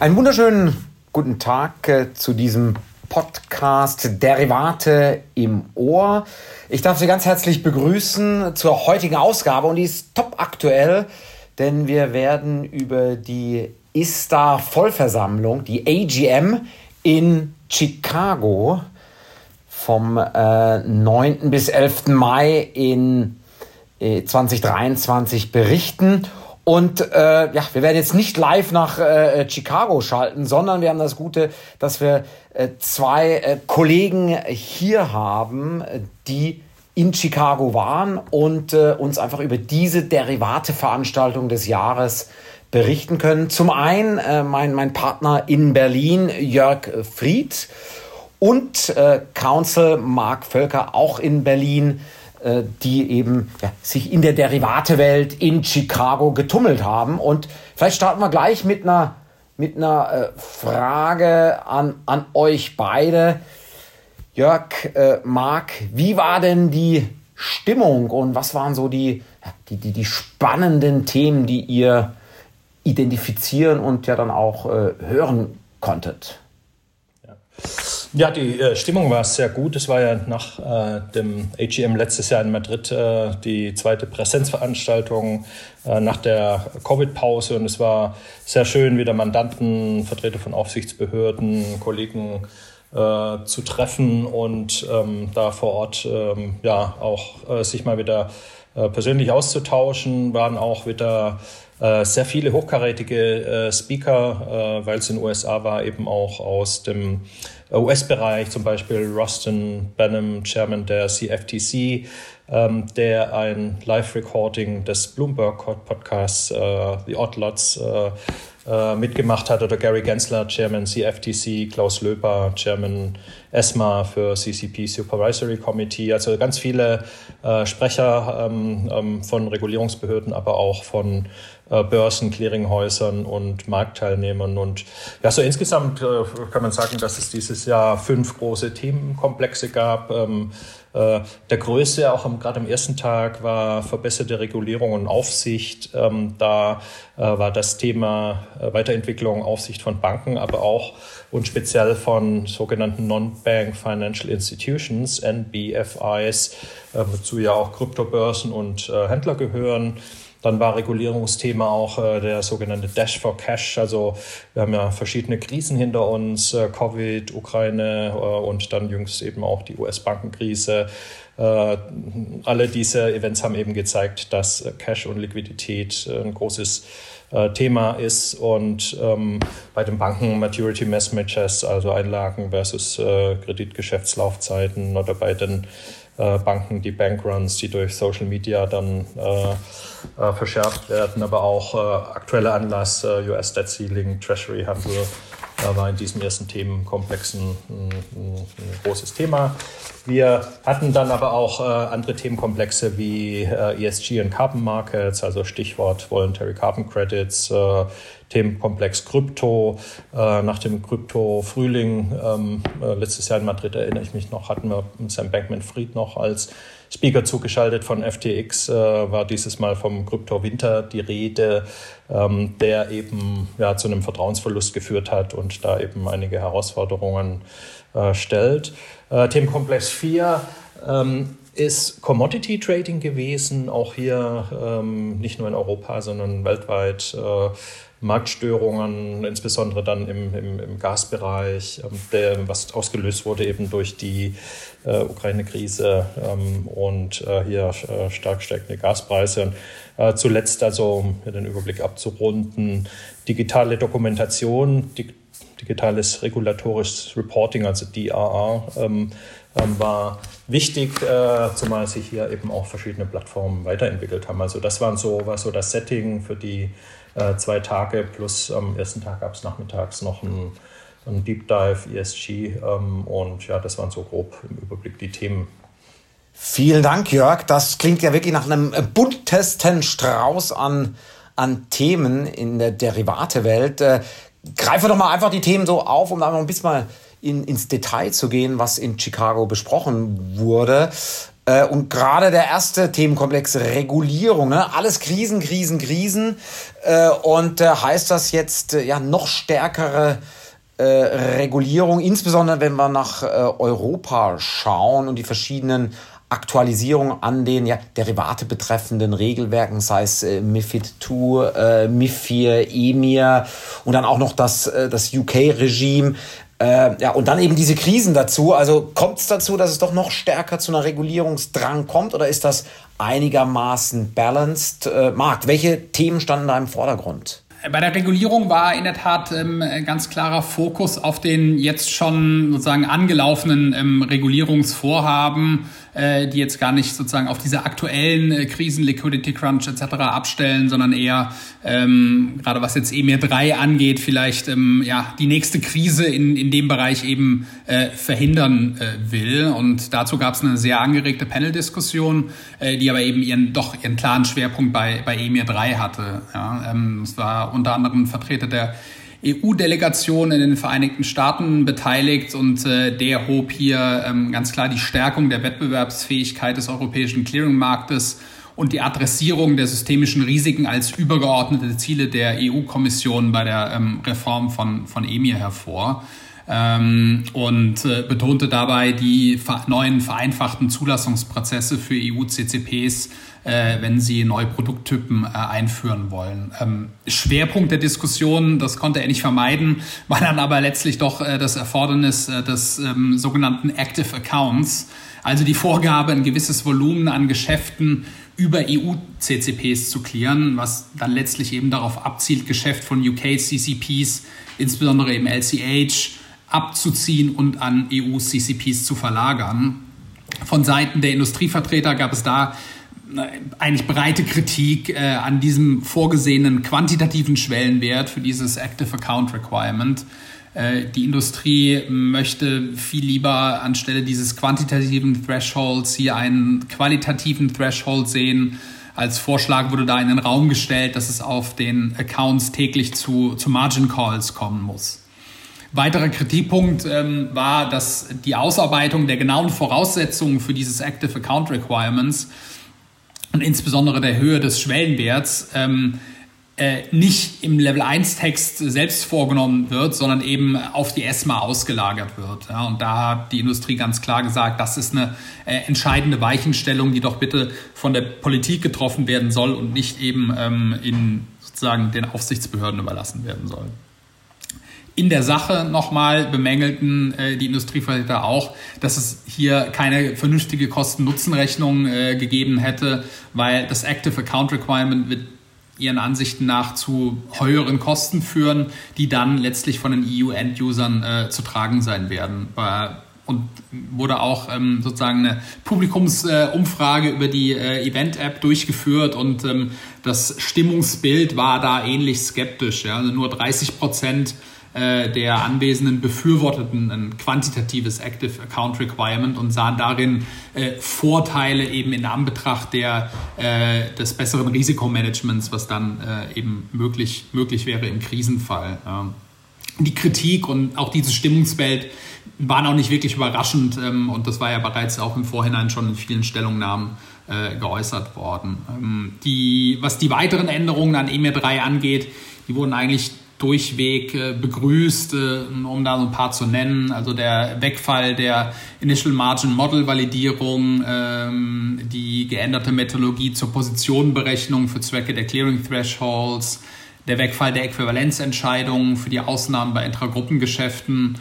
Einen wunderschönen guten Tag äh, zu diesem Podcast Derivate im Ohr. Ich darf Sie ganz herzlich begrüßen zur heutigen Ausgabe und die ist top aktuell, denn wir werden über die ISTA Vollversammlung, die AGM in Chicago vom äh, 9. bis 11. Mai in äh, 2023 berichten. Und äh, ja, wir werden jetzt nicht live nach äh, Chicago schalten, sondern wir haben das Gute, dass wir äh, zwei äh, Kollegen hier haben, die in Chicago waren und äh, uns einfach über diese Derivate-Veranstaltung des Jahres berichten können. Zum einen äh, mein, mein Partner in Berlin, Jörg Fried, und äh, Council Mark Völker, auch in Berlin. Äh, die eben ja, sich in der Derivatewelt in Chicago getummelt haben. Und vielleicht starten wir gleich mit einer, mit einer äh, Frage an, an euch beide. Jörg, äh, Marc, wie war denn die Stimmung und was waren so die, die, die, die spannenden Themen, die ihr identifizieren und ja dann auch äh, hören konntet? Ja. Ja, die äh, Stimmung war sehr gut. Es war ja nach äh, dem AGM letztes Jahr in Madrid äh, die zweite Präsenzveranstaltung äh, nach der Covid-Pause und es war sehr schön, wieder Mandanten, Vertreter von Aufsichtsbehörden, Kollegen äh, zu treffen und ähm, da vor Ort ähm, ja auch äh, sich mal wieder persönlich auszutauschen, waren auch wieder sehr viele hochkarätige Speaker, weil es in den USA war, eben auch aus dem US-Bereich, zum Beispiel Rustin Benham, Chairman der CFTC, ähm, der ein Live-Recording des Bloomberg-Podcasts äh, The Odd Lots äh, äh, mitgemacht hat, oder Gary Gensler, Chairman CFTC, Klaus Löper, Chairman ESMA für CCP Supervisory Committee, also ganz viele äh, Sprecher ähm, ähm, von Regulierungsbehörden, aber auch von äh, Börsen, Clearinghäusern und Marktteilnehmern. Und ja, so insgesamt äh, kann man sagen, dass es dieses Jahr fünf große Themenkomplexe gab. Ähm, äh, der größte, auch gerade am ersten Tag, war verbesserte Regulierung und Aufsicht. Ähm, da war das Thema Weiterentwicklung, Aufsicht von Banken, aber auch und speziell von sogenannten Non-Bank Financial Institutions, NBFIs, wozu ja auch Kryptobörsen und Händler gehören. Dann war Regulierungsthema auch äh, der sogenannte Dash for Cash. Also wir haben ja verschiedene Krisen hinter uns, äh, Covid, Ukraine äh, und dann jüngst eben auch die US-Bankenkrise. Äh, alle diese Events haben eben gezeigt, dass Cash und Liquidität ein großes äh, Thema ist und ähm, bei den Banken Maturity Mismatches, also Einlagen versus äh, Kreditgeschäftslaufzeiten oder bei den äh, Banken, die Bankruns, die durch Social Media dann äh, äh, verschärft werden, aber auch äh, aktueller Anlass, äh, US Handel war in diesem ersten Themenkomplex ein, ein, ein, großes Thema. Wir hatten dann aber auch äh, andere Themenkomplexe wie äh, ESG und Carbon Markets, also Stichwort Voluntary Carbon Credits, äh, Themenkomplex Krypto. Äh, nach dem Krypto-Frühling ähm, äh, letztes Jahr in Madrid erinnere ich mich noch, hatten wir Sam Bankman-Fried noch als Speaker zugeschaltet von FTX, äh, war dieses Mal vom Krypto-Winter die Rede, ähm, der eben ja, zu einem Vertrauensverlust geführt hat und da eben einige Herausforderungen äh, stellt. Äh, Themenkomplex 4 ähm, ist Commodity Trading gewesen, auch hier ähm, nicht nur in Europa, sondern weltweit. Äh, Marktstörungen, insbesondere dann im, im, im Gasbereich, ähm, der, was ausgelöst wurde eben durch die äh, Ukraine-Krise ähm, und äh, hier äh, stark steigende Gaspreise. Und, äh, zuletzt also, um den Überblick abzurunden, digitale Dokumentation, dig digitales regulatorisches Reporting, also DRR, ähm, ähm, war wichtig, äh, zumal sich hier eben auch verschiedene Plattformen weiterentwickelt haben. Also das waren so, war so das Setting für die äh, zwei Tage plus am ersten Tag gab es nachmittags noch ein, ein Deep Dive ESG ähm, und ja, das waren so grob im Überblick die Themen. Vielen Dank, Jörg. Das klingt ja wirklich nach einem buntesten Strauß an, an Themen in der Derivatewelt. Äh, greifen wir doch mal einfach die Themen so auf, um da noch ein bisschen mal in, ins Detail zu gehen, was in Chicago besprochen wurde. Äh, und gerade der erste Themenkomplex Regulierung, ne? alles Krisen, Krisen, Krisen. Äh, und äh, heißt das jetzt äh, ja noch stärkere äh, Regulierung, insbesondere wenn wir nach äh, Europa schauen und die verschiedenen Aktualisierung an den ja, Derivate betreffenden Regelwerken, sei es äh, MIFID II, äh, MIFIR, EMIR und dann auch noch das, äh, das UK-Regime. Äh, ja, und dann eben diese Krisen dazu. Also kommt es dazu, dass es doch noch stärker zu einer Regulierungsdrang kommt oder ist das einigermaßen balanced? Äh, Marc, welche Themen standen da im Vordergrund? Bei der Regulierung war in der Tat ähm, ganz klarer Fokus auf den jetzt schon sozusagen angelaufenen ähm, Regulierungsvorhaben äh, die jetzt gar nicht sozusagen auf diese aktuellen äh, Krisen, Liquidity Crunch etc. abstellen, sondern eher, ähm, gerade was jetzt EMIR 3 angeht, vielleicht ähm, ja, die nächste Krise in, in dem Bereich eben äh, verhindern äh, will. Und dazu gab es eine sehr angeregte Panel-Diskussion, äh, die aber eben ihren doch ihren klaren Schwerpunkt bei, bei EMIR 3 hatte. Ja, ähm, es war unter anderem Vertreter der EU-Delegation in den Vereinigten Staaten beteiligt und äh, der hob hier ähm, ganz klar die Stärkung der Wettbewerbsfähigkeit des europäischen Clearingmarktes und die Adressierung der systemischen Risiken als übergeordnete Ziele der EU-Kommission bei der ähm, Reform von, von EMIR hervor ähm, und äh, betonte dabei die neuen vereinfachten Zulassungsprozesse für EU-CCPs äh, wenn sie neue Produkttypen äh, einführen wollen. Ähm, Schwerpunkt der Diskussion, das konnte er nicht vermeiden, war dann aber letztlich doch äh, das Erfordernis äh, des ähm, sogenannten Active Accounts, also die Vorgabe, ein gewisses Volumen an Geschäften über EU-CCPs zu klären, was dann letztlich eben darauf abzielt, Geschäft von UK-CCPs, insbesondere im LCH, abzuziehen und an EU-CCPs zu verlagern. Von Seiten der Industrievertreter gab es da eigentlich breite Kritik äh, an diesem vorgesehenen quantitativen Schwellenwert für dieses Active Account Requirement. Äh, die Industrie möchte viel lieber anstelle dieses quantitativen Thresholds hier einen qualitativen Threshold sehen. Als Vorschlag wurde da in den Raum gestellt, dass es auf den Accounts täglich zu, zu Margin Calls kommen muss. Weiterer Kritikpunkt ähm, war, dass die Ausarbeitung der genauen Voraussetzungen für dieses Active Account Requirements und insbesondere der Höhe des Schwellenwerts ähm, äh, nicht im Level 1 Text selbst vorgenommen wird, sondern eben auf die ESMA ausgelagert wird. Ja, und da hat die Industrie ganz klar gesagt, das ist eine äh, entscheidende Weichenstellung, die doch bitte von der Politik getroffen werden soll und nicht eben ähm, in sozusagen den Aufsichtsbehörden überlassen werden soll. In der Sache nochmal bemängelten äh, die Industrievertreter auch, dass es hier keine vernünftige Kosten-Nutzen-Rechnung äh, gegeben hätte, weil das Active Account Requirement wird ihren Ansichten nach zu höheren Kosten führen, die dann letztlich von den EU-End-Usern äh, zu tragen sein werden. Und wurde auch ähm, sozusagen eine Publikumsumfrage über die äh, Event-App durchgeführt und ähm, das Stimmungsbild war da ähnlich skeptisch. Ja? Also nur 30 Prozent äh, der Anwesenden befürworteten ein quantitatives Active Account Requirement und sahen darin äh, Vorteile eben in Anbetracht der, äh, des besseren Risikomanagements, was dann äh, eben möglich, möglich wäre im Krisenfall. Ja. Die Kritik und auch dieses Stimmungsbild waren auch nicht wirklich überraschend ähm, und das war ja bereits auch im Vorhinein schon in vielen Stellungnahmen äh, geäußert worden. Ähm, die, was die weiteren Änderungen an EMIR 3 angeht, die wurden eigentlich durchweg äh, begrüßt, äh, um da so ein paar zu nennen. Also der Wegfall der Initial Margin Model Validierung, ähm, die geänderte Methodologie zur Positionenberechnung für Zwecke der Clearing Thresholds, der Wegfall der Äquivalenzentscheidungen für die Ausnahmen bei Intragruppengeschäften,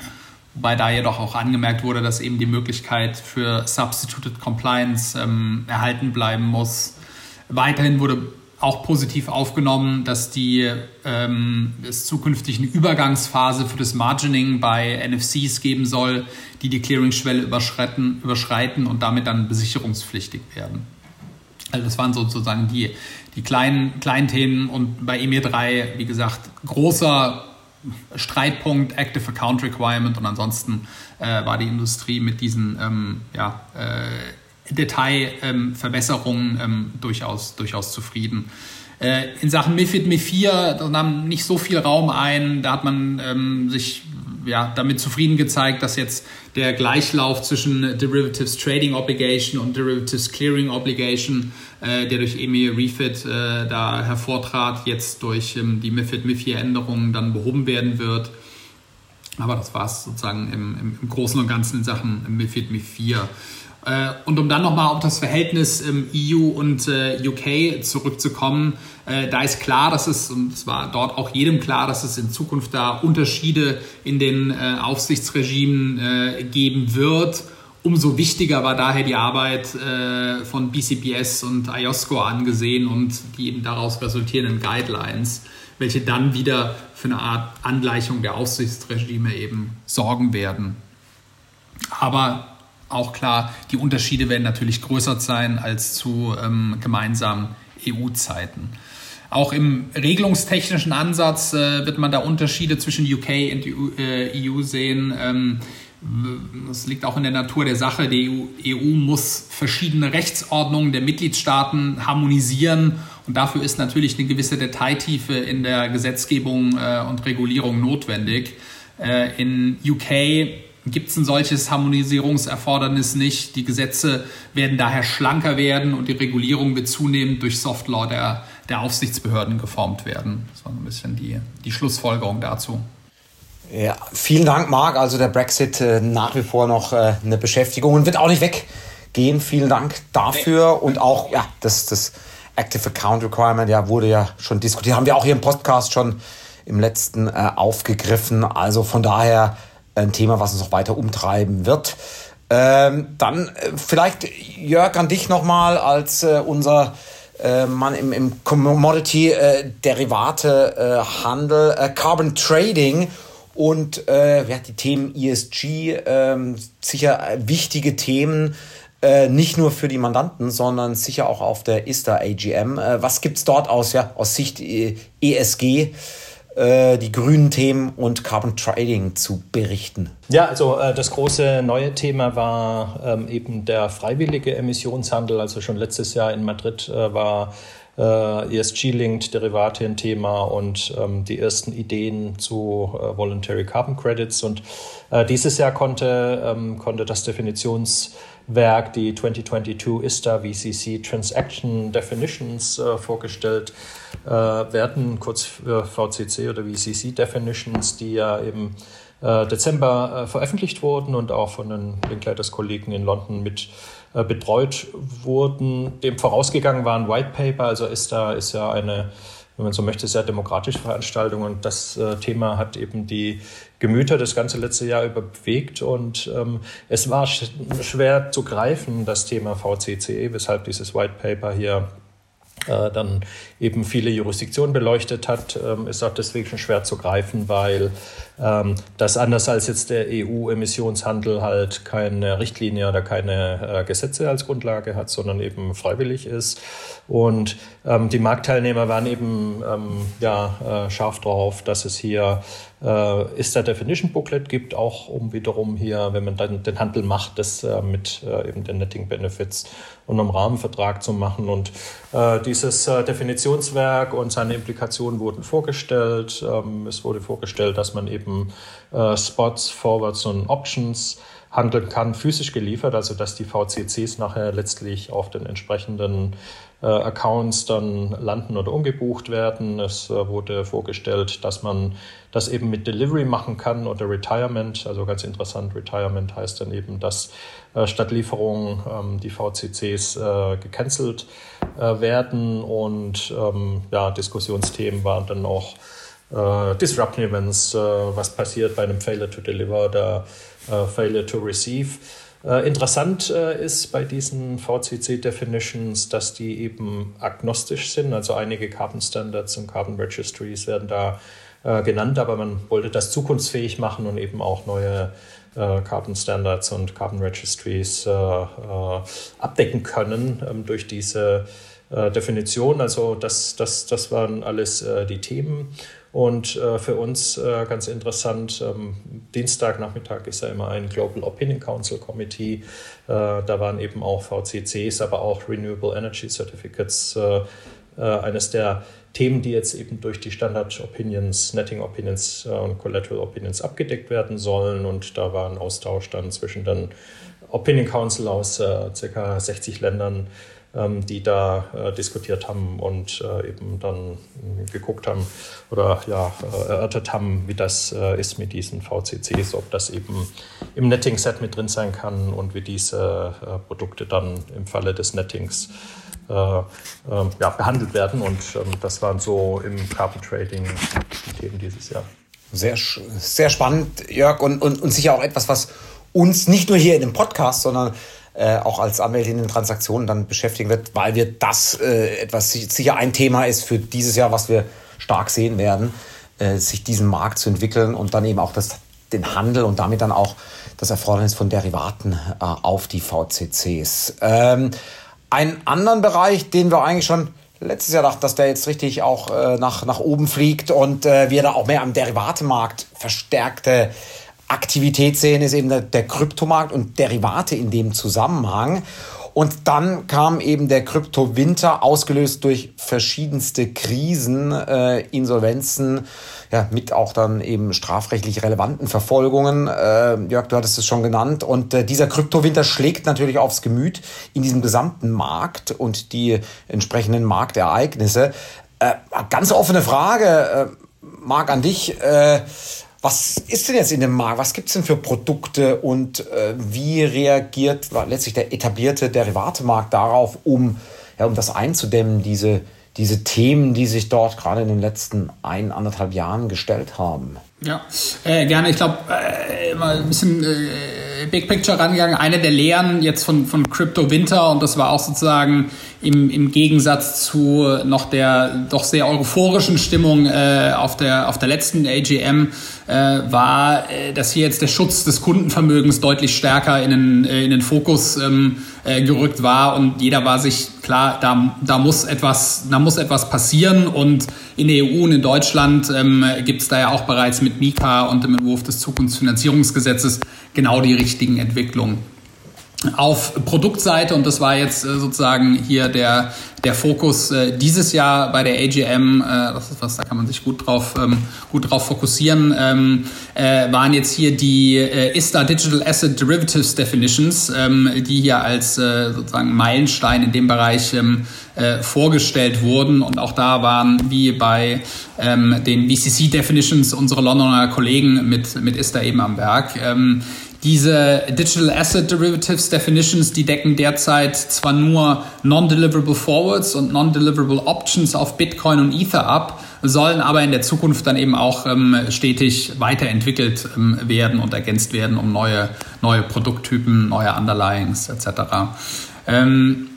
wobei da jedoch auch angemerkt wurde, dass eben die Möglichkeit für Substituted Compliance ähm, erhalten bleiben muss. Weiterhin wurde auch positiv aufgenommen, dass die ähm, es zukünftig eine Übergangsphase für das Margining bei NFCs geben soll, die die Clearingschwelle überschreiten, überschreiten und damit dann besicherungspflichtig werden. Also das waren sozusagen die, die kleinen, kleinen Themen und bei EMIR 3, wie gesagt, großer Streitpunkt, Active Account Requirement und ansonsten äh, war die Industrie mit diesen ähm, ja, äh, Detailverbesserungen ähm, durchaus, durchaus zufrieden. Äh, in Sachen MIFID, MIFIR, da nahm nicht so viel Raum ein. Da hat man ähm, sich ja, damit zufrieden gezeigt, dass jetzt der Gleichlauf zwischen Derivatives Trading Obligation und Derivatives Clearing Obligation, äh, der durch EMI Refit äh, da hervortrat, jetzt durch ähm, die MIFID-MIFIR-Änderungen dann behoben werden wird. Aber das war es sozusagen im, im, Großen und Ganzen in Sachen MIFID MIFIR. Äh, und um dann nochmal auf das Verhältnis EU und äh, UK zurückzukommen, äh, da ist klar, dass es, und es war dort auch jedem klar, dass es in Zukunft da Unterschiede in den Aufsichtsregimen geben wird. Umso wichtiger war daher die Arbeit von BCBS und IOSCO angesehen und die eben daraus resultierenden Guidelines, welche dann wieder für eine Art Angleichung der Aufsichtsregime eben sorgen werden. Aber auch klar, die Unterschiede werden natürlich größer sein als zu ähm, gemeinsamen EU-Zeiten. Auch im regelungstechnischen Ansatz äh, wird man da Unterschiede zwischen UK und EU, äh, EU sehen. Ähm, das liegt auch in der Natur der Sache. Die EU, EU muss verschiedene Rechtsordnungen der Mitgliedstaaten harmonisieren und dafür ist natürlich eine gewisse Detailtiefe in der Gesetzgebung äh, und Regulierung notwendig. Äh, in UK gibt es ein solches Harmonisierungserfordernis nicht. Die Gesetze werden daher schlanker werden und die Regulierung wird zunehmend durch Softlaw der, der Aufsichtsbehörden geformt werden. Das war ein bisschen die, die Schlussfolgerung dazu. Ja, vielen Dank, Marc. Also der Brexit äh, nach wie vor noch äh, eine Beschäftigung und wird auch nicht weggehen. Vielen Dank dafür und auch ja, das, das Active Account Requirement ja, wurde ja schon diskutiert. Haben wir auch hier im Podcast schon im letzten äh, aufgegriffen. Also von daher ein Thema, was uns noch weiter umtreiben wird. Ähm, dann äh, vielleicht, Jörg, an dich nochmal als äh, unser äh, Mann im, im Commodity-Derivate-Handel, äh, äh, Carbon Trading und äh, ja, die Themen ESG, ähm, sicher wichtige Themen, nicht nur für die Mandanten, sondern sicher auch auf der ISTA AGM. was gibt es dort aus, ja, aus Sicht ESG? Äh, die grünen Themen und Carbon Trading zu berichten. Ja, also äh, das große neue Thema war ähm, eben der freiwillige Emissionshandel. Also schon letztes Jahr in Madrid äh, war äh, ESG-linked Derivate ein Thema und ähm, die ersten Ideen zu äh, Voluntary Carbon Credits. Und äh, dieses Jahr konnte, ähm, konnte das Definitionswerk, die 2022 ISTA VCC Transaction Definitions äh, vorgestellt äh, werden, kurz VCC oder VCC Definitions, die ja im äh, Dezember veröffentlicht wurden und auch von den Linkleiters-Kollegen in London mit äh, betreut wurden. Dem vorausgegangen war ein White Paper, also ist da ist ja eine, wenn man so möchte, sehr demokratische Veranstaltung und das äh, Thema hat eben die Gemüter das ganze letzte Jahr über bewegt und ähm, es war sch schwer zu greifen, das Thema VCCE, weshalb dieses White Paper hier äh, dann eben viele Jurisdiktionen beleuchtet hat, ähm, ist auch deswegen schon schwer zu greifen, weil ähm, das anders als jetzt der EU-Emissionshandel halt keine Richtlinie oder keine äh, Gesetze als Grundlage hat, sondern eben freiwillig ist. Und ähm, die Marktteilnehmer waren eben ähm, ja, äh, scharf drauf, dass es hier äh, ist der Definition Booklet gibt, auch um wiederum hier, wenn man dann den Handel macht, das äh, mit äh, eben den Netting Benefits und einem Rahmenvertrag zu machen. Und äh, dieses äh, Definitionswerk und seine Implikationen wurden vorgestellt. Ähm, es wurde vorgestellt, dass man eben äh, Spots, Forwards und Options handeln kann, physisch geliefert, also dass die VCCs nachher letztlich auf den entsprechenden Accounts dann landen oder umgebucht werden. Es äh, wurde vorgestellt, dass man das eben mit Delivery machen kann oder Retirement. Also ganz interessant, Retirement heißt dann eben, dass äh, statt Lieferung ähm, die VCCs äh, gecancelt äh, werden. Und ähm, ja, Diskussionsthemen waren dann auch äh, Disruption Events, was passiert bei einem Failure to Deliver oder Failure to Receive. Äh, interessant äh, ist bei diesen VCC-Definitions, dass die eben agnostisch sind. Also einige Carbon Standards und Carbon Registries werden da äh, genannt, aber man wollte das zukunftsfähig machen und eben auch neue äh, Carbon Standards und Carbon Registries äh, äh, abdecken können ähm, durch diese Definition. Also das, das, das waren alles die Themen. Und äh, für uns äh, ganz interessant, ähm, Dienstagnachmittag ist ja immer ein Global Opinion Council Committee. Äh, da waren eben auch VCCs, aber auch Renewable Energy Certificates äh, äh, eines der Themen, die jetzt eben durch die Standard Opinions, Netting Opinions äh, und Collateral Opinions abgedeckt werden sollen. Und da war ein Austausch dann zwischen den Opinion Council aus ca. 60 Ländern, die da äh, diskutiert haben und äh, eben dann geguckt haben oder ja, äh, erörtert haben, wie das äh, ist mit diesen VCCs, ob das eben im Netting-Set mit drin sein kann und wie diese Produkte dann im Falle des Nettings äh, äh, ja, behandelt werden. Und ähm, das waren so im Carbon Trading die Themen dieses Jahr. Sehr, sehr spannend, Jörg, und, und, und sicher auch etwas, was uns nicht nur hier in dem Podcast, sondern äh, auch als Anwälte in den Transaktionen dann beschäftigen wird, weil wir das äh, etwas sicher ein Thema ist für dieses Jahr, was wir stark sehen werden, äh, sich diesen Markt zu entwickeln und dann eben auch das, den Handel und damit dann auch das Erfordernis von Derivaten äh, auf die VCCs. Ähm, einen anderen Bereich, den wir eigentlich schon letztes Jahr dachten, dass der jetzt richtig auch äh, nach, nach oben fliegt und äh, wir da auch mehr am Derivatemarkt verstärkte Aktivität sehen, ist eben der, der Kryptomarkt und Derivate in dem Zusammenhang. Und dann kam eben der Kryptowinter, ausgelöst durch verschiedenste Krisen, äh, Insolvenzen, ja, mit auch dann eben strafrechtlich relevanten Verfolgungen. Äh, Jörg, du hattest es schon genannt. Und äh, dieser Kryptowinter schlägt natürlich aufs Gemüt in diesem gesamten Markt und die entsprechenden Marktereignisse. Äh, ganz offene Frage, äh, Marc, an dich. Äh, was ist denn jetzt in dem Markt? Was gibt es denn für Produkte und äh, wie reagiert letztlich der etablierte Derivatemarkt darauf, um, ja, um das einzudämmen, diese, diese Themen, die sich dort gerade in den letzten ein, anderthalb Jahren gestellt haben? Ja, äh, gerne. Ich glaube, äh, immer ein bisschen äh, Big Picture rangegangen. Eine der Lehren jetzt von, von Crypto Winter und das war auch sozusagen im, im Gegensatz zu noch der doch sehr euphorischen Stimmung äh, auf, der, auf der letzten AGM äh, war, äh, dass hier jetzt der Schutz des Kundenvermögens deutlich stärker in den, äh, in den Fokus ähm, äh, gerückt war und jeder war sich klar, da, da, muss etwas, da muss etwas passieren und in der EU und in Deutschland ähm, gibt es da ja auch bereits mit Mika und dem Entwurf des Zukunftsfinanzierungsgesetzes genau die richtigen Entwicklungen auf Produktseite und das war jetzt äh, sozusagen hier der der Fokus äh, dieses Jahr bei der AGM, äh, das ist was, da kann man sich gut drauf ähm, gut drauf fokussieren, ähm, äh, waren jetzt hier die äh, ISTA Digital Asset Derivatives Definitions, ähm, die hier als äh, sozusagen Meilenstein in dem Bereich äh, vorgestellt wurden und auch da waren wie bei den VCC Definitions unsere Londoner Kollegen mit mit ISTA eben am Werk. Diese Digital Asset Derivatives Definitions, die decken derzeit zwar nur Non-Deliverable Forwards und Non-Deliverable Options auf Bitcoin und Ether ab, sollen aber in der Zukunft dann eben auch ähm, stetig weiterentwickelt ähm, werden und ergänzt werden um neue, neue Produkttypen, neue Underlyings etc. Ähm,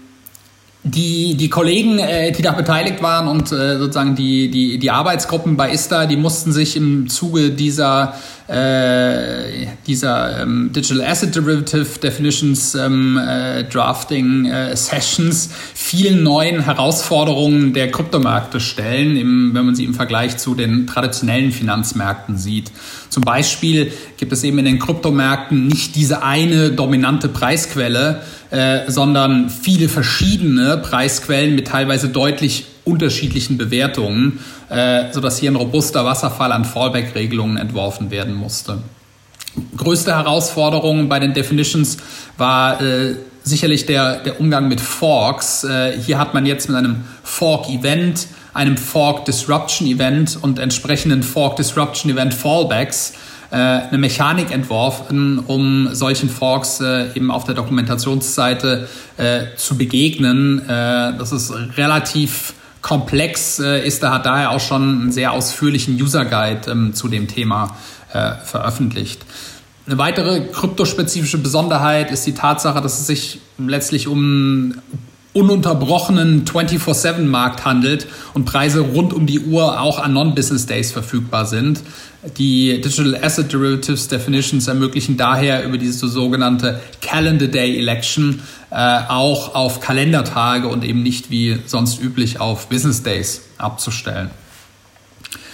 die, die Kollegen, äh, die da beteiligt waren und äh, sozusagen die, die, die Arbeitsgruppen bei ISTA, die mussten sich im Zuge dieser, äh, dieser ähm, Digital Asset Derivative Definitions ähm, äh, Drafting äh, Sessions vielen neuen Herausforderungen der Kryptomärkte stellen, im, wenn man sie im Vergleich zu den traditionellen Finanzmärkten sieht. Zum Beispiel gibt es eben in den Kryptomärkten nicht diese eine dominante Preisquelle, äh, sondern viele verschiedene Preisquellen mit teilweise deutlich unterschiedlichen Bewertungen, äh, sodass hier ein robuster Wasserfall an Fallback-Regelungen entworfen werden musste. Größte Herausforderung bei den Definitions war äh, sicherlich der, der Umgang mit Forks. Äh, hier hat man jetzt mit einem Fork-Event, einem Fork-Disruption-Event und entsprechenden Fork-Disruption-Event Fallbacks äh, eine Mechanik entworfen, um solchen Forks äh, eben auf der Dokumentationsseite äh, zu begegnen. das ist relativ komplex, ist da hat daher auch schon einen sehr ausführlichen User Guide ähm, zu dem Thema veröffentlicht. Eine weitere kryptospezifische Besonderheit ist die Tatsache, dass es sich letztlich um ununterbrochenen 24-7-Markt handelt und Preise rund um die Uhr auch an Non-Business Days verfügbar sind. Die Digital Asset Derivatives Definitions ermöglichen daher über diese sogenannte Calendar Day Election äh, auch auf Kalendertage und eben nicht wie sonst üblich auf Business Days abzustellen.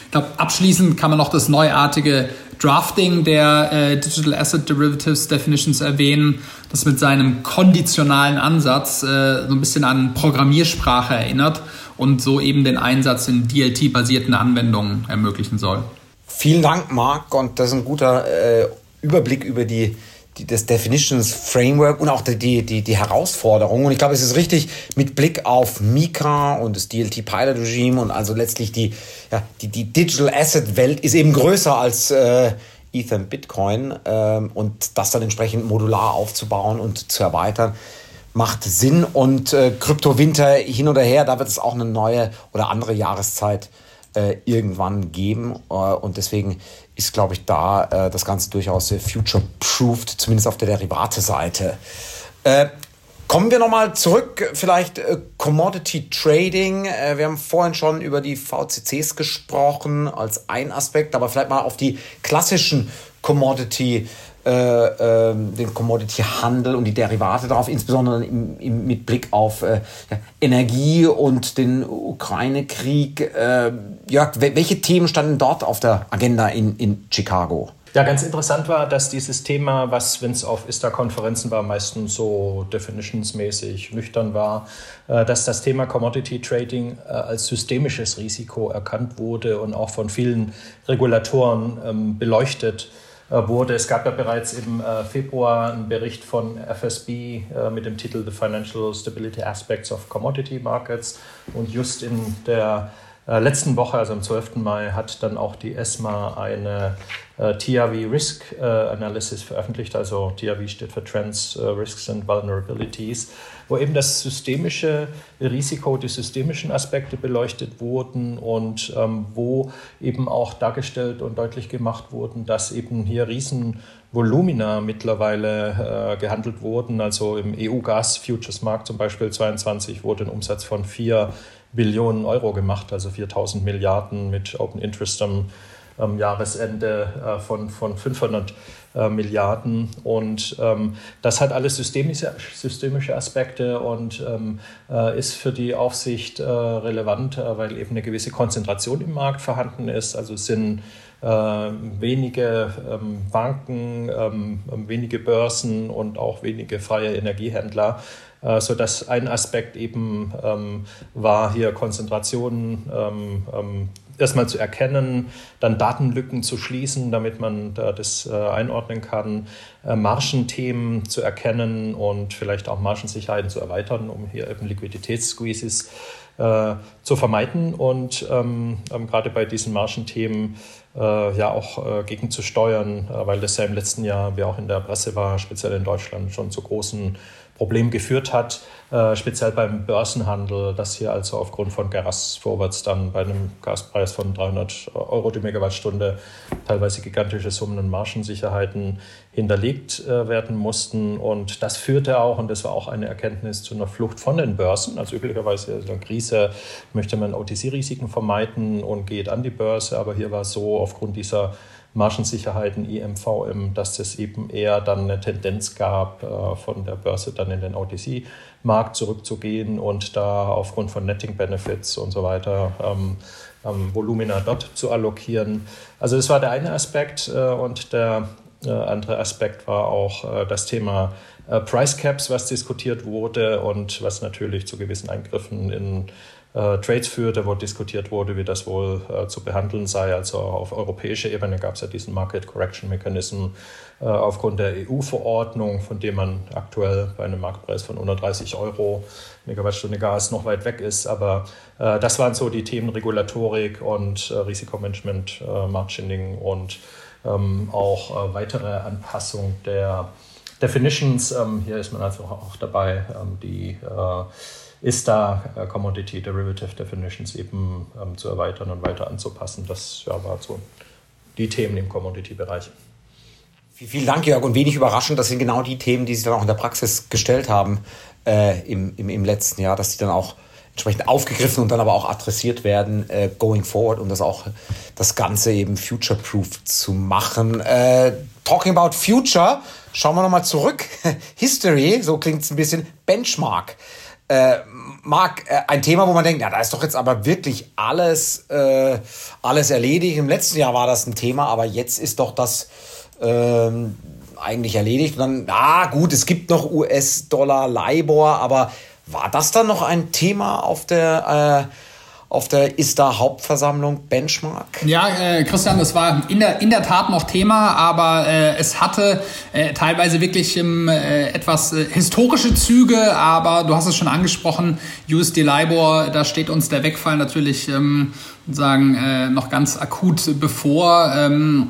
Ich glaube, abschließend kann man noch das neuartige Drafting der äh, Digital Asset Derivatives Definitions erwähnen, das mit seinem konditionalen Ansatz äh, so ein bisschen an Programmiersprache erinnert und so eben den Einsatz in DLT-basierten Anwendungen ermöglichen soll. Vielen Dank, Marc, und das ist ein guter äh, Überblick über die das Definitions Framework und auch die, die, die Herausforderungen. Und ich glaube, es ist richtig mit Blick auf Mika und das DLT Pilot Regime und also letztlich die, ja, die, die Digital Asset Welt ist eben größer als äh, Ether Bitcoin ähm, und das dann entsprechend modular aufzubauen und zu erweitern macht Sinn und äh, Krypto Winter hin oder her, da wird es auch eine neue oder andere Jahreszeit äh, irgendwann geben äh, und deswegen ist, glaube ich, da äh, das Ganze durchaus future-proofed, zumindest auf der Derivate-Seite. Äh, kommen wir nochmal zurück, vielleicht äh, Commodity Trading. Äh, wir haben vorhin schon über die VCCs gesprochen als ein Aspekt, aber vielleicht mal auf die klassischen Commodity äh, ähm, den Commodity-Handel und die Derivate darauf, insbesondere im, im, mit Blick auf äh, Energie und den Ukraine-Krieg. Äh, Jörg, welche Themen standen dort auf der Agenda in, in Chicago? Ja, ganz interessant war, dass dieses Thema, was, wenn es auf ISTA-Konferenzen war, meistens so definitionsmäßig nüchtern war, äh, dass das Thema Commodity Trading äh, als systemisches Risiko erkannt wurde und auch von vielen Regulatoren ähm, beleuchtet äh, wurde. Es gab ja bereits im Februar einen Bericht von FSB mit dem Titel The Financial Stability Aspects of Commodity Markets. Und just in der letzten Woche, also am 12. Mai, hat dann auch die ESMA eine TRV Risk Analysis veröffentlicht. Also TRV steht für Trends, Risks and Vulnerabilities wo eben das systemische Risiko, die systemischen Aspekte beleuchtet wurden und ähm, wo eben auch dargestellt und deutlich gemacht wurden, dass eben hier Riesenvolumina mittlerweile äh, gehandelt wurden. Also im EU-Gas-Futures-Markt zum Beispiel 22 wurde ein Umsatz von 4 Billionen Euro gemacht, also 4000 Milliarden mit Open Interest am, am Jahresende äh, von, von 500 äh, Milliarden. Und ähm, das hat alles systemische, systemische Aspekte und ähm, äh, ist für die Aufsicht äh, relevant, äh, weil eben eine gewisse Konzentration im Markt vorhanden ist. Also sind wenige ähm, Banken, ähm, wenige Börsen und auch wenige freie Energiehändler äh, so dass ein Aspekt eben ähm, war hier Konzentration ähm, ähm, erstmal zu erkennen, dann Datenlücken zu schließen, damit man da das äh, einordnen kann, äh, Margenthemen zu erkennen und vielleicht auch Margensicherheiten zu erweitern, um hier eben Liquiditätssqueezes zu vermeiden. Und ähm, ähm, gerade bei diesen Margenthemen ja auch äh, gegenzusteuern, äh, weil das ja im letzten Jahr, wie auch in der Presse war, speziell in Deutschland schon zu großen Problem geführt hat, äh, speziell beim Börsenhandel, dass hier also aufgrund von Gas-Vorwärts dann bei einem Gaspreis von 300 Euro die Megawattstunde teilweise gigantische Summen und Margensicherheiten hinterlegt äh, werden mussten. Und das führte auch, und das war auch eine Erkenntnis, zu einer Flucht von den Börsen. Also üblicherweise in einer Krise möchte man OTC-Risiken vermeiden und geht an die Börse, aber hier war es so, aufgrund dieser Margensicherheiten IMVM, dass es eben eher dann eine Tendenz gab, äh, von der Börse dann in den OTC-Markt zurückzugehen und da aufgrund von Netting-Benefits und so weiter ähm, ähm, Volumina dort zu allokieren. Also das war der eine Aspekt äh, und der äh, andere Aspekt war auch das Thema Price Caps, was diskutiert wurde und was natürlich zu gewissen Eingriffen in äh, Trades führte, wo diskutiert wurde, wie das wohl äh, zu behandeln sei. Also auf europäischer Ebene gab es ja diesen Market Correction Mechanism äh, aufgrund der EU-Verordnung, von dem man aktuell bei einem Marktpreis von 130 Euro Megawattstunde Gas noch weit weg ist. Aber äh, das waren so die Themen Regulatorik und äh, Risikomanagement, äh, Margining und ähm, auch weitere Anpassung der Definitions. Ähm, hier ist man also auch dabei, ähm, die ist da äh, Commodity Derivative Definitions eben ähm, zu erweitern und weiter anzupassen. Das ja, war so die Themen im Commodity-Bereich. Vielen Dank, Jörg. Und wenig überraschend, das sind genau die Themen, die Sie dann auch in der Praxis gestellt haben äh, im, im, im letzten Jahr, dass die dann auch entsprechend aufgegriffen und dann aber auch adressiert werden, äh, going forward, um das auch das Ganze eben future-proof zu machen. Äh, talking about future, schauen wir nochmal zurück. History, so klingt es ein bisschen, Benchmark. Äh, Marc, äh, ein Thema, wo man denkt, ja, da ist doch jetzt aber wirklich alles, äh, alles erledigt. Im letzten Jahr war das ein Thema, aber jetzt ist doch das ähm, eigentlich erledigt. Und dann, ah, gut, es gibt noch US-Dollar, LIBOR, aber war das dann noch ein Thema auf der äh, auf der ISTA Hauptversammlung Benchmark? Ja, äh, Christian, das war in der, in der Tat noch Thema, aber äh, es hatte äh, teilweise wirklich ähm, äh, etwas äh, historische Züge, aber du hast es schon angesprochen, USD LIBOR, da steht uns der Wegfall natürlich ähm, sagen, äh, noch ganz akut bevor. Ähm,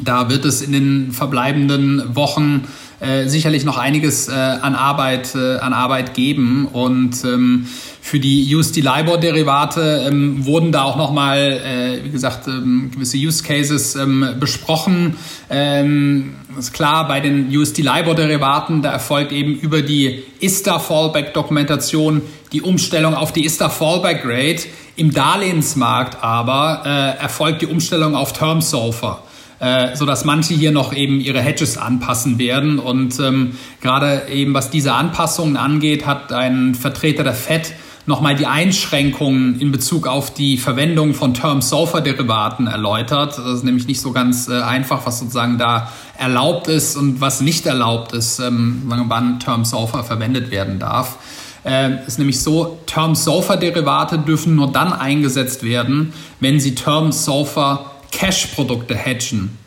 da wird es in den verbleibenden Wochen äh, sicherlich noch einiges äh, an Arbeit äh, an Arbeit geben. Und ähm, für die USD LIBOR Derivate ähm, wurden da auch noch mal äh, wie gesagt ähm, gewisse Use Cases ähm, besprochen. Ähm, ist klar bei den USD LIBOR Derivaten da erfolgt eben über die ISTA Fallback Dokumentation die Umstellung auf die ISTA Fallback Rate im Darlehensmarkt aber äh, erfolgt die Umstellung auf Term SOFR äh, so dass manche hier noch eben ihre Hedges anpassen werden. Und ähm, gerade eben was diese Anpassungen angeht, hat ein Vertreter der Fed nochmal die Einschränkungen in Bezug auf die Verwendung von Term-Sulfur-Derivaten erläutert. Das ist nämlich nicht so ganz äh, einfach, was sozusagen da erlaubt ist und was nicht erlaubt ist, ähm, wann Term-Sulfur verwendet werden darf. Äh, ist nämlich so, Term-Sulfur-Derivate dürfen nur dann eingesetzt werden, wenn sie Term-Sulfur Cash-Produkte hedgen.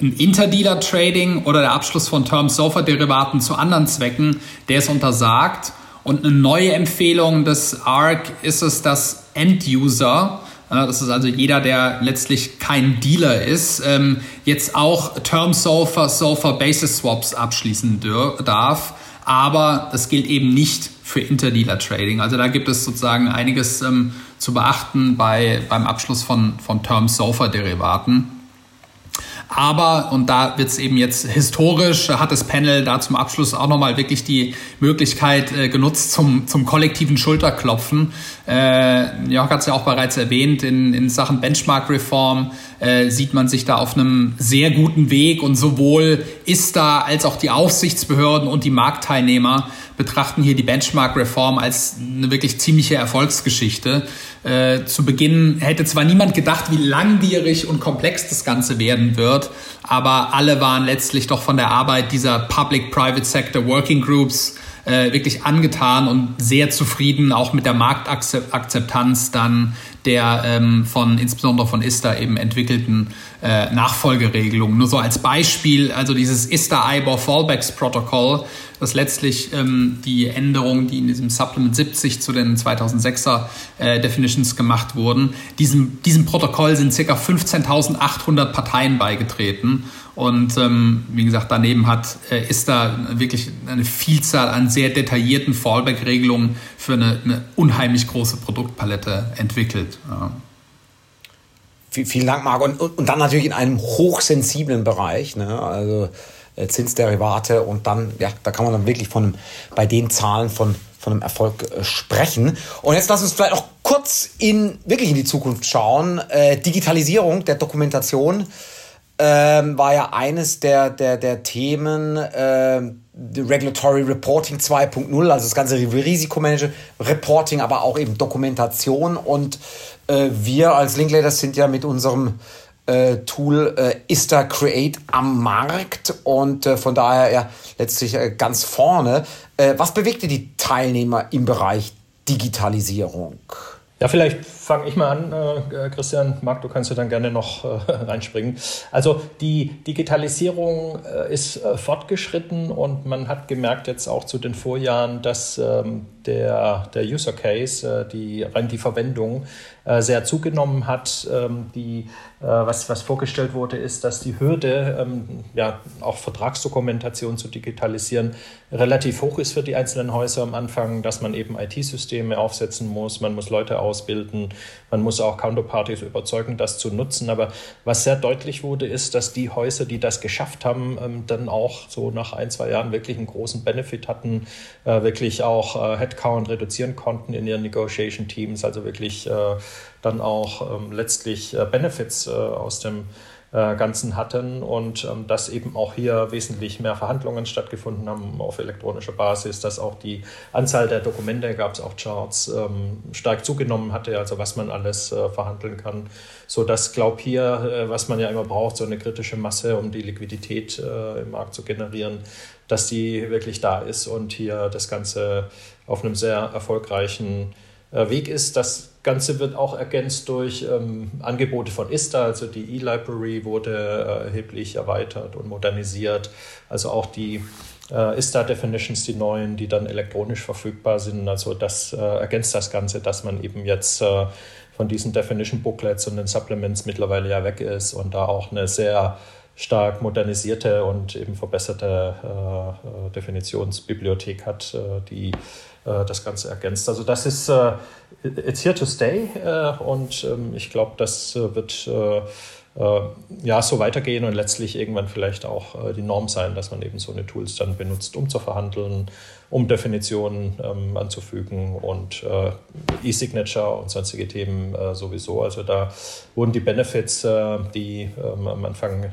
Ein Interdealer-Trading oder der Abschluss von Term-SOFR-Derivaten zu anderen Zwecken, der ist untersagt. Und eine neue Empfehlung des ARC ist es, dass End-User, das ist also jeder, der letztlich kein Dealer ist, ähm, jetzt auch Term-SOFR, SOFR-Basis-Swaps abschließen darf. Aber das gilt eben nicht für Interdealer-Trading. Also da gibt es sozusagen einiges ähm, zu beachten bei, beim Abschluss von, von Term-SOFR-Derivaten. Aber, und da wird es eben jetzt historisch, hat das Panel da zum Abschluss auch nochmal wirklich die Möglichkeit äh, genutzt zum, zum kollektiven Schulterklopfen. Äh, Jörg hat es ja auch bereits erwähnt, in, in Sachen Benchmark-Reform äh, sieht man sich da auf einem sehr guten Weg und sowohl ISTA als auch die Aufsichtsbehörden und die Marktteilnehmer betrachten hier die Benchmark-Reform als eine wirklich ziemliche Erfolgsgeschichte. Äh, zu Beginn hätte zwar niemand gedacht, wie langwierig und komplex das Ganze werden wird, aber alle waren letztlich doch von der Arbeit dieser Public-Private Sector Working Groups äh, wirklich angetan und sehr zufrieden, auch mit der Marktakzeptanz dann der ähm, von insbesondere von ISTA eben entwickelten äh, Nachfolgeregelung. Nur so als Beispiel, also dieses ISTA IBOR Fallbacks Protokoll, das letztlich ähm, die Änderungen, die in diesem Supplement 70 zu den 2006er äh, Definitions gemacht wurden, diesem, diesem Protokoll sind ca. 15.800 Parteien beigetreten. Und ähm, wie gesagt, daneben hat, äh, ist da wirklich eine Vielzahl an sehr detaillierten Fallback-Regelungen für eine, eine, unheimlich große Produktpalette entwickelt. Ja. Vielen Dank, Marc. Und, und, dann natürlich in einem hochsensiblen Bereich. Ne? Also äh, Zinsderivate und dann, ja, da kann man dann wirklich von bei den Zahlen von, von einem Erfolg äh, sprechen. Und jetzt lass uns vielleicht auch kurz in, wirklich in die Zukunft schauen. Äh, Digitalisierung der Dokumentation ähm, war ja eines der, der, der Themen. Äh, Regulatory Reporting 2.0, also das ganze Risikomanager, Reporting, aber auch eben Dokumentation. Und äh, wir als Linklaters sind ja mit unserem äh, Tool äh, Ista Create am Markt und äh, von daher ja letztlich äh, ganz vorne. Äh, was bewegte die Teilnehmer im Bereich Digitalisierung? Ja, vielleicht fange ich mal an, äh, Christian. Marc, du kannst ja dann gerne noch äh, reinspringen. Also die Digitalisierung äh, ist äh, fortgeschritten und man hat gemerkt jetzt auch zu den Vorjahren, dass ähm, der, der User Case, äh, die, rein die Verwendung, äh, sehr zugenommen hat. Ähm, die, was, was vorgestellt wurde, ist, dass die Hürde, ähm, ja, auch Vertragsdokumentation zu digitalisieren, relativ hoch ist für die einzelnen Häuser am Anfang, dass man eben IT-Systeme aufsetzen muss, man muss Leute ausbilden, man muss auch Counterparties überzeugen, das zu nutzen. Aber was sehr deutlich wurde, ist, dass die Häuser, die das geschafft haben, ähm, dann auch so nach ein, zwei Jahren wirklich einen großen Benefit hatten, wirklich auch Headcount Headcount reduzieren konnten in ihren Negotiation Teams, also wirklich äh, dann auch ähm, letztlich äh, Benefits äh, aus dem äh, Ganzen hatten und ähm, dass eben auch hier wesentlich mehr Verhandlungen stattgefunden haben auf elektronischer Basis, dass auch die Anzahl der Dokumente, gab es auch Charts, ähm, stark zugenommen hatte, also was man alles äh, verhandeln kann, so dass, glaube hier, äh, was man ja immer braucht, so eine kritische Masse, um die Liquidität äh, im Markt zu generieren, dass die wirklich da ist und hier das Ganze auf einem sehr erfolgreichen äh, Weg ist. Das Ganze wird auch ergänzt durch ähm, Angebote von ISTA, also die E-Library wurde äh, erheblich erweitert und modernisiert. Also auch die äh, ISTA-Definitions, die neuen, die dann elektronisch verfügbar sind. Also das äh, ergänzt das Ganze, dass man eben jetzt äh, von diesen Definition Booklets und den Supplements mittlerweile ja weg ist und da auch eine sehr stark modernisierte und eben verbesserte äh, Definitionsbibliothek hat, die äh, das Ganze ergänzt. Also das ist äh, it's here to stay äh, und ähm, ich glaube, das wird ja, so weitergehen und letztlich irgendwann vielleicht auch die Norm sein, dass man eben so eine Tools dann benutzt, um zu verhandeln, um Definitionen ähm, anzufügen und äh, E-Signature und sonstige Themen äh, sowieso. Also da wurden die Benefits, äh, die ähm, am Anfang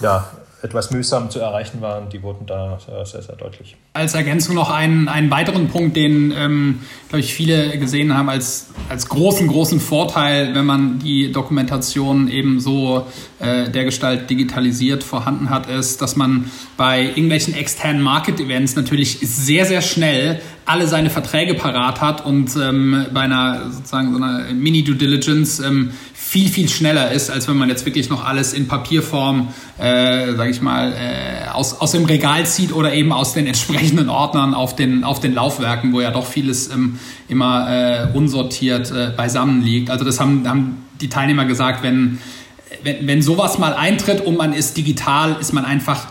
ja, etwas mühsam zu erreichen waren, die wurden da sehr, sehr deutlich. Als Ergänzung noch einen, einen weiteren Punkt, den, ähm, glaube ich, viele gesehen haben als, als großen, großen Vorteil, wenn man die Dokumentation eben so äh, dergestalt digitalisiert vorhanden hat, ist, dass man bei irgendwelchen externen Market-Events natürlich sehr, sehr schnell alle seine Verträge parat hat und ähm, bei einer sozusagen so einer Mini-Due Diligence ähm, viel, viel schneller ist, als wenn man jetzt wirklich noch alles in Papierform, äh, sage ich mal, äh, aus, aus dem Regal zieht oder eben aus den entsprechenden Ordnern auf den, auf den Laufwerken, wo ja doch vieles ähm, immer äh, unsortiert äh, beisammen liegt. Also das haben, haben die Teilnehmer gesagt, wenn, wenn, wenn sowas mal eintritt und man ist digital, ist man einfach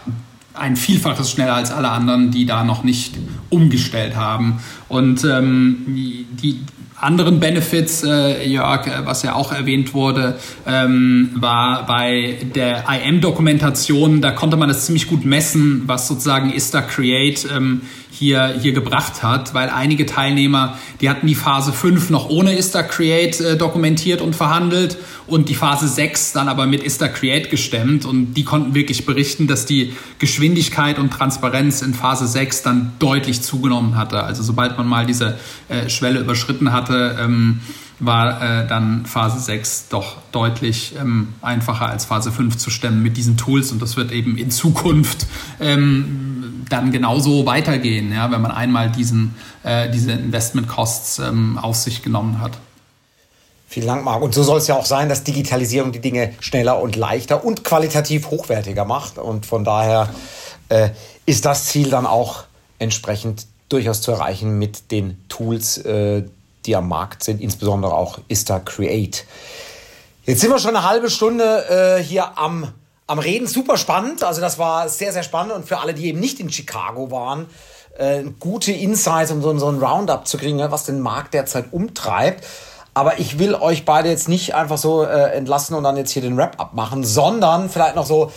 ein Vielfaches schneller als alle anderen, die da noch nicht umgestellt haben. Und ähm, die, anderen Benefits, äh, Jörg, äh, was ja auch erwähnt wurde, ähm, war bei der IM-Dokumentation, da konnte man das ziemlich gut messen, was sozusagen ISTA Create ähm, hier, hier gebracht hat, weil einige Teilnehmer, die hatten die Phase 5 noch ohne ISTA Create äh, dokumentiert und verhandelt und die Phase 6 dann aber mit ISTA Create gestemmt und die konnten wirklich berichten, dass die Geschwindigkeit und Transparenz in Phase 6 dann deutlich zugenommen hatte. Also sobald man mal diese äh, Schwelle überschritten hatte, ähm, war äh, dann Phase 6 doch deutlich ähm, einfacher als Phase 5 zu stemmen mit diesen Tools und das wird eben in Zukunft ähm, dann genauso weitergehen, ja, wenn man einmal diesen, äh, diese Investment Costs ähm, auf sich genommen hat. Vielen Dank, Marc. Und so soll es ja auch sein, dass Digitalisierung die Dinge schneller und leichter und qualitativ hochwertiger macht. Und von daher äh, ist das Ziel dann auch entsprechend durchaus zu erreichen mit den Tools, äh, die am Markt sind, insbesondere auch Ista Create. Jetzt sind wir schon eine halbe Stunde äh, hier am, am Reden. Super spannend. Also das war sehr, sehr spannend. Und für alle, die eben nicht in Chicago waren, äh, gute Insights, um so, so einen Roundup zu kriegen, ne, was den Markt derzeit umtreibt. Aber ich will euch beide jetzt nicht einfach so äh, entlassen und dann jetzt hier den Wrap-up machen, sondern vielleicht noch so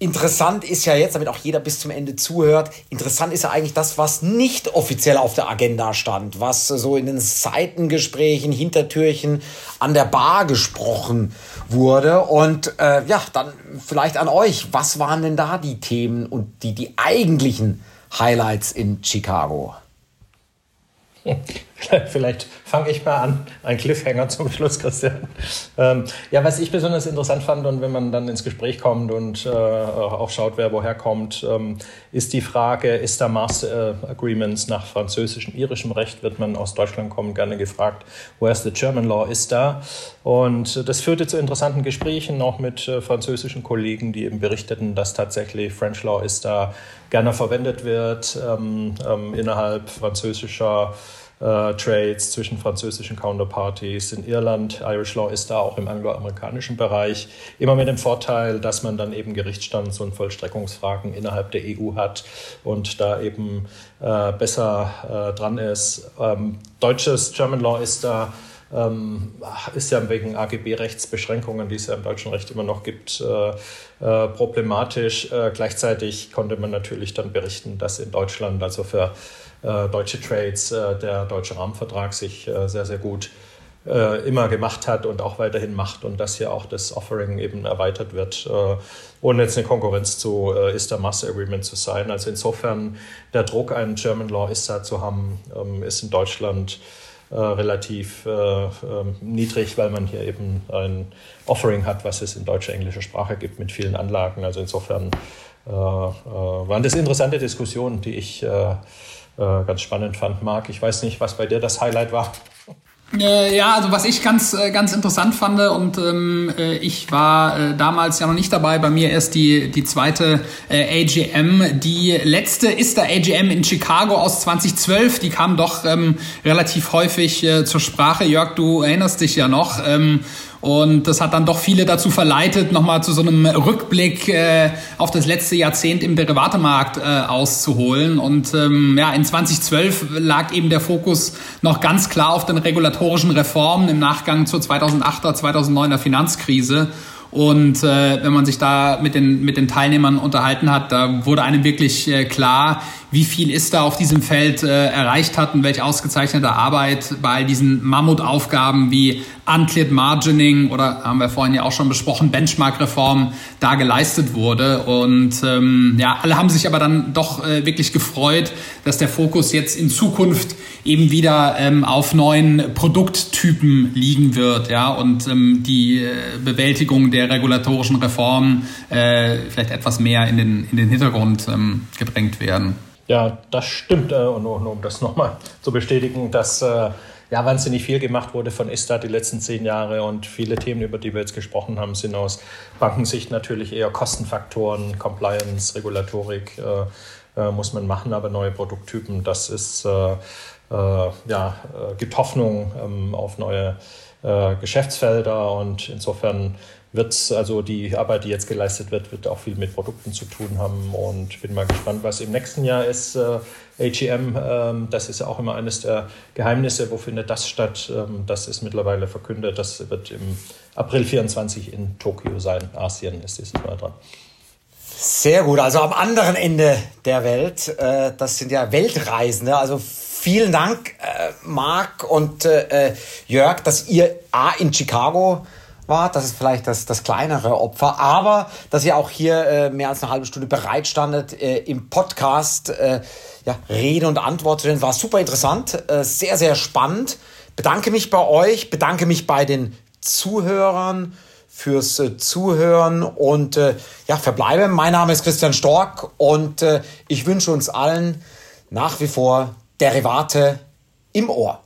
Interessant ist ja jetzt, damit auch jeder bis zum Ende zuhört, interessant ist ja eigentlich das, was nicht offiziell auf der Agenda stand, was so in den Seitengesprächen, Hintertürchen an der Bar gesprochen wurde. Und äh, ja, dann vielleicht an euch, was waren denn da die Themen und die, die eigentlichen Highlights in Chicago? Vielleicht fange ich mal an. Ein Cliffhanger zum Schluss, Christian. Ähm, ja, was ich besonders interessant fand und wenn man dann ins Gespräch kommt und äh, auch schaut, wer woher kommt, ähm, ist die Frage, ist da Master äh, Agreements nach französischem, irischem Recht, wird man aus Deutschland kommen, gerne gefragt, where's the German Law, ist da? Und das führte zu interessanten Gesprächen, auch mit äh, französischen Kollegen, die eben berichteten, dass tatsächlich French Law ist da gerne verwendet wird ähm, ähm, innerhalb französischer äh, Trades zwischen französischen Counterparties. In Irland, Irish Law ist da auch im angloamerikanischen Bereich immer mit dem Vorteil, dass man dann eben Gerichtsstands- und Vollstreckungsfragen innerhalb der EU hat und da eben äh, besser äh, dran ist. Ähm, deutsches German Law ist da ähm, ist ja wegen AGB-Rechtsbeschränkungen, die es ja im deutschen Recht immer noch gibt, äh, äh, problematisch. Äh, gleichzeitig konnte man natürlich dann berichten, dass in Deutschland, also für äh, deutsche Trades, äh, der deutsche Rahmenvertrag sich äh, sehr, sehr gut immer gemacht hat und auch weiterhin macht und dass hier auch das Offering eben erweitert wird, ohne jetzt eine Konkurrenz zu äh, ISTA Master Agreement zu sein. Also insofern der Druck, einen German Law ISTA zu haben, ähm, ist in Deutschland relativ äh, äh, niedrig, weil man hier eben ein Offering hat, was es in deutscher, englischer Sprache gibt mit vielen Anlagen. Also insofern äh, waren das interessante Diskussionen, die ich ganz spannend fand, Marc. Ich weiß nicht, was bei dir das Highlight war. Äh, ja, also was ich ganz äh, ganz interessant fand und ähm, äh, ich war äh, damals ja noch nicht dabei, bei mir erst die die zweite äh, AGM, die letzte ist der AGM in Chicago aus 2012, die kam doch ähm, relativ häufig zur Sprache. Jörg, du erinnerst dich ja noch. Ähm, und das hat dann doch viele dazu verleitet, nochmal zu so einem Rückblick äh, auf das letzte Jahrzehnt im Derivatemarkt äh, auszuholen. Und ähm, ja, in 2012 lag eben der Fokus noch ganz klar auf den regulatorischen Reformen im Nachgang zur 2008er, 2009er Finanzkrise. Und äh, wenn man sich da mit den, mit den Teilnehmern unterhalten hat, da wurde einem wirklich äh, klar, wie viel ist da auf diesem Feld äh, erreicht hat und welche ausgezeichnete Arbeit bei diesen Mammutaufgaben wie Uncleared Margining oder haben wir vorhin ja auch schon besprochen, Benchmark-Reform da geleistet wurde. Und ähm, ja, alle haben sich aber dann doch äh, wirklich gefreut, dass der Fokus jetzt in Zukunft eben wieder ähm, auf neuen Produkttypen liegen wird, ja, und ähm, die äh, Bewältigung der regulatorischen Reformen äh, vielleicht etwas mehr in den, in den Hintergrund ähm, gedrängt werden. Ja, das stimmt. Äh, und um das nochmal zu bestätigen, dass äh, ja wahnsinnig viel gemacht wurde von ISTA die letzten zehn Jahre und viele Themen, über die wir jetzt gesprochen haben, sind aus Bankensicht natürlich eher Kostenfaktoren, Compliance, Regulatorik äh, äh, muss man machen, aber neue Produkttypen, das ist äh, äh ja gibt Hoffnung ähm, auf neue Geschäftsfelder und insofern wird also die Arbeit, die jetzt geleistet wird, wird auch viel mit Produkten zu tun haben und bin mal gespannt, was im nächsten Jahr ist. Äh, AGM, ähm, das ist ja auch immer eines der Geheimnisse. Wo findet das statt? Ähm, das ist mittlerweile verkündet. Das wird im April 24 in Tokio sein. Asien ist dieses Mal dran. Sehr gut. Also am anderen Ende der Welt. Äh, das sind ja Weltreisende. Also vielen Dank, äh, Marc und Jörg, dass ihr A in Chicago war. Das ist vielleicht das, das kleinere Opfer. Aber dass ihr auch hier äh, mehr als eine halbe Stunde bereitstandet äh, im Podcast, äh, ja, Rede und Antwort zu stellen, war super interessant, äh, sehr, sehr spannend. Bedanke mich bei euch, bedanke mich bei den Zuhörern fürs äh, Zuhören und äh, ja, verbleibe. Mein Name ist Christian Stork und äh, ich wünsche uns allen nach wie vor Derivate im Ohr.